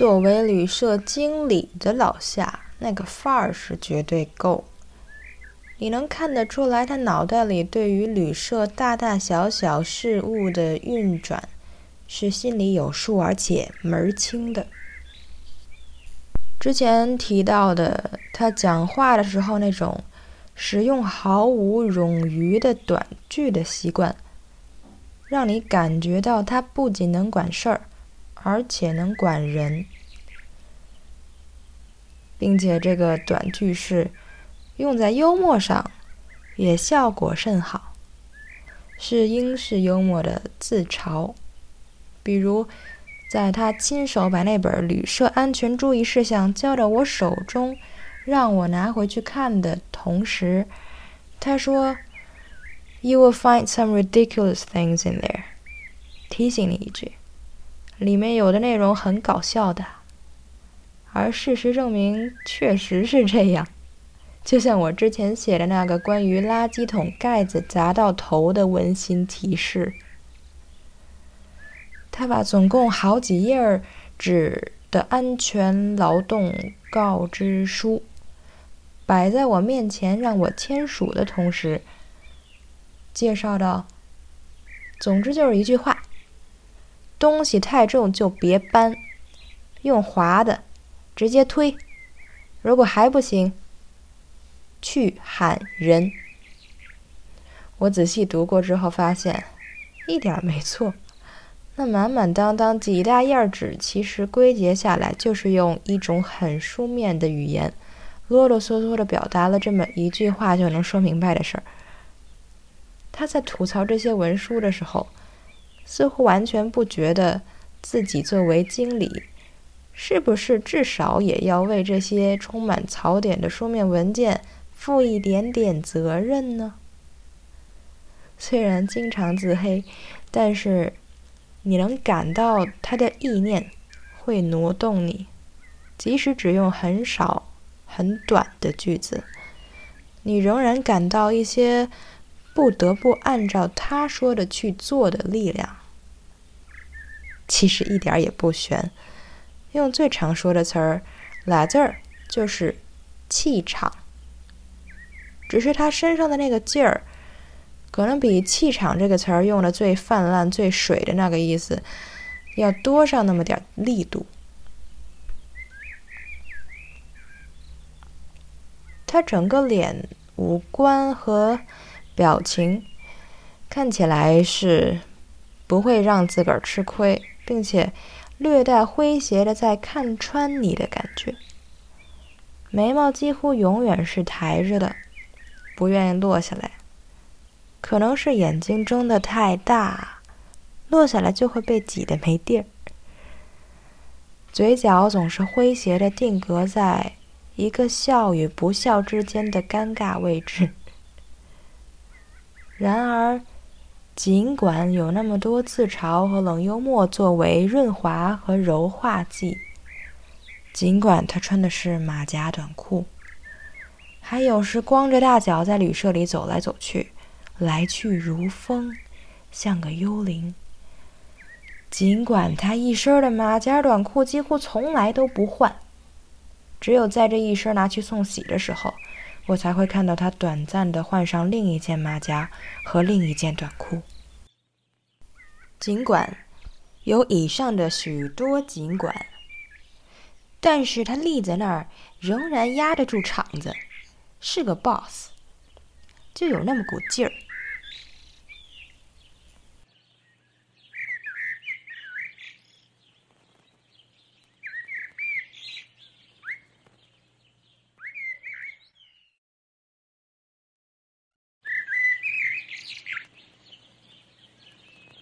作为旅社经理的老夏，那个范儿是绝对够。你能看得出来，他脑袋里对于旅社大大小小事务的运转是心里有数，而且门儿清的。之前提到的，他讲话的时候那种使用毫无冗余的短句的习惯，让你感觉到他不仅能管事儿，而且能管人，并且这个短句是。用在幽默上，也效果甚好，是英式幽默的自嘲。比如，在他亲手把那本旅社安全注意事项交到我手中，让我拿回去看的同时，他说：“You will find some ridiculous things in there。”提醒你一句，里面有的内容很搞笑的。而事实证明，确实是这样。就像我之前写的那个关于垃圾桶盖子砸到头的温馨提示，他把总共好几页纸的安全劳动告知书摆在我面前，让我签署的同时，介绍道：“总之就是一句话，东西太重就别搬，用滑的，直接推。如果还不行。”去喊人。我仔细读过之后发现，一点没错。那满满当当几大页纸，其实归结下来就是用一种很书面的语言，啰啰嗦嗦的表达了这么一句话就能说明白的事儿。他在吐槽这些文书的时候，似乎完全不觉得自己作为经理，是不是至少也要为这些充满槽点的书面文件。负一点点责任呢？虽然经常自黑，但是你能感到他的意念会挪动你，即使只用很少、很短的句子，你仍然感到一些不得不按照他说的去做的力量。其实一点也不悬，用最常说的词儿，俩字儿就是气场。只是他身上的那个劲儿，可能比“气场”这个词儿用的最泛滥、最水的那个意思，要多上那么点力度。他整个脸、五官和表情看起来是不会让自个儿吃亏，并且略带诙谐的在看穿你的感觉。眉毛几乎永远是抬着的。不愿意落下来，可能是眼睛睁得太大，落下来就会被挤得没地儿。嘴角总是诙谐的定格在一个笑与不笑之间的尴尬位置。然而，尽管有那么多自嘲和冷幽默作为润滑和柔化剂，尽管他穿的是马甲短裤。还有时光着大脚在旅社里走来走去，来去如风，像个幽灵。尽管他一身的马甲短裤几乎从来都不换，只有在这一身拿去送洗的时候，我才会看到他短暂的换上另一件马甲和另一件短裤。尽管有以上的许多尽管，但是他立在那儿，仍然压得住场子。是个 boss，就有那么股劲儿。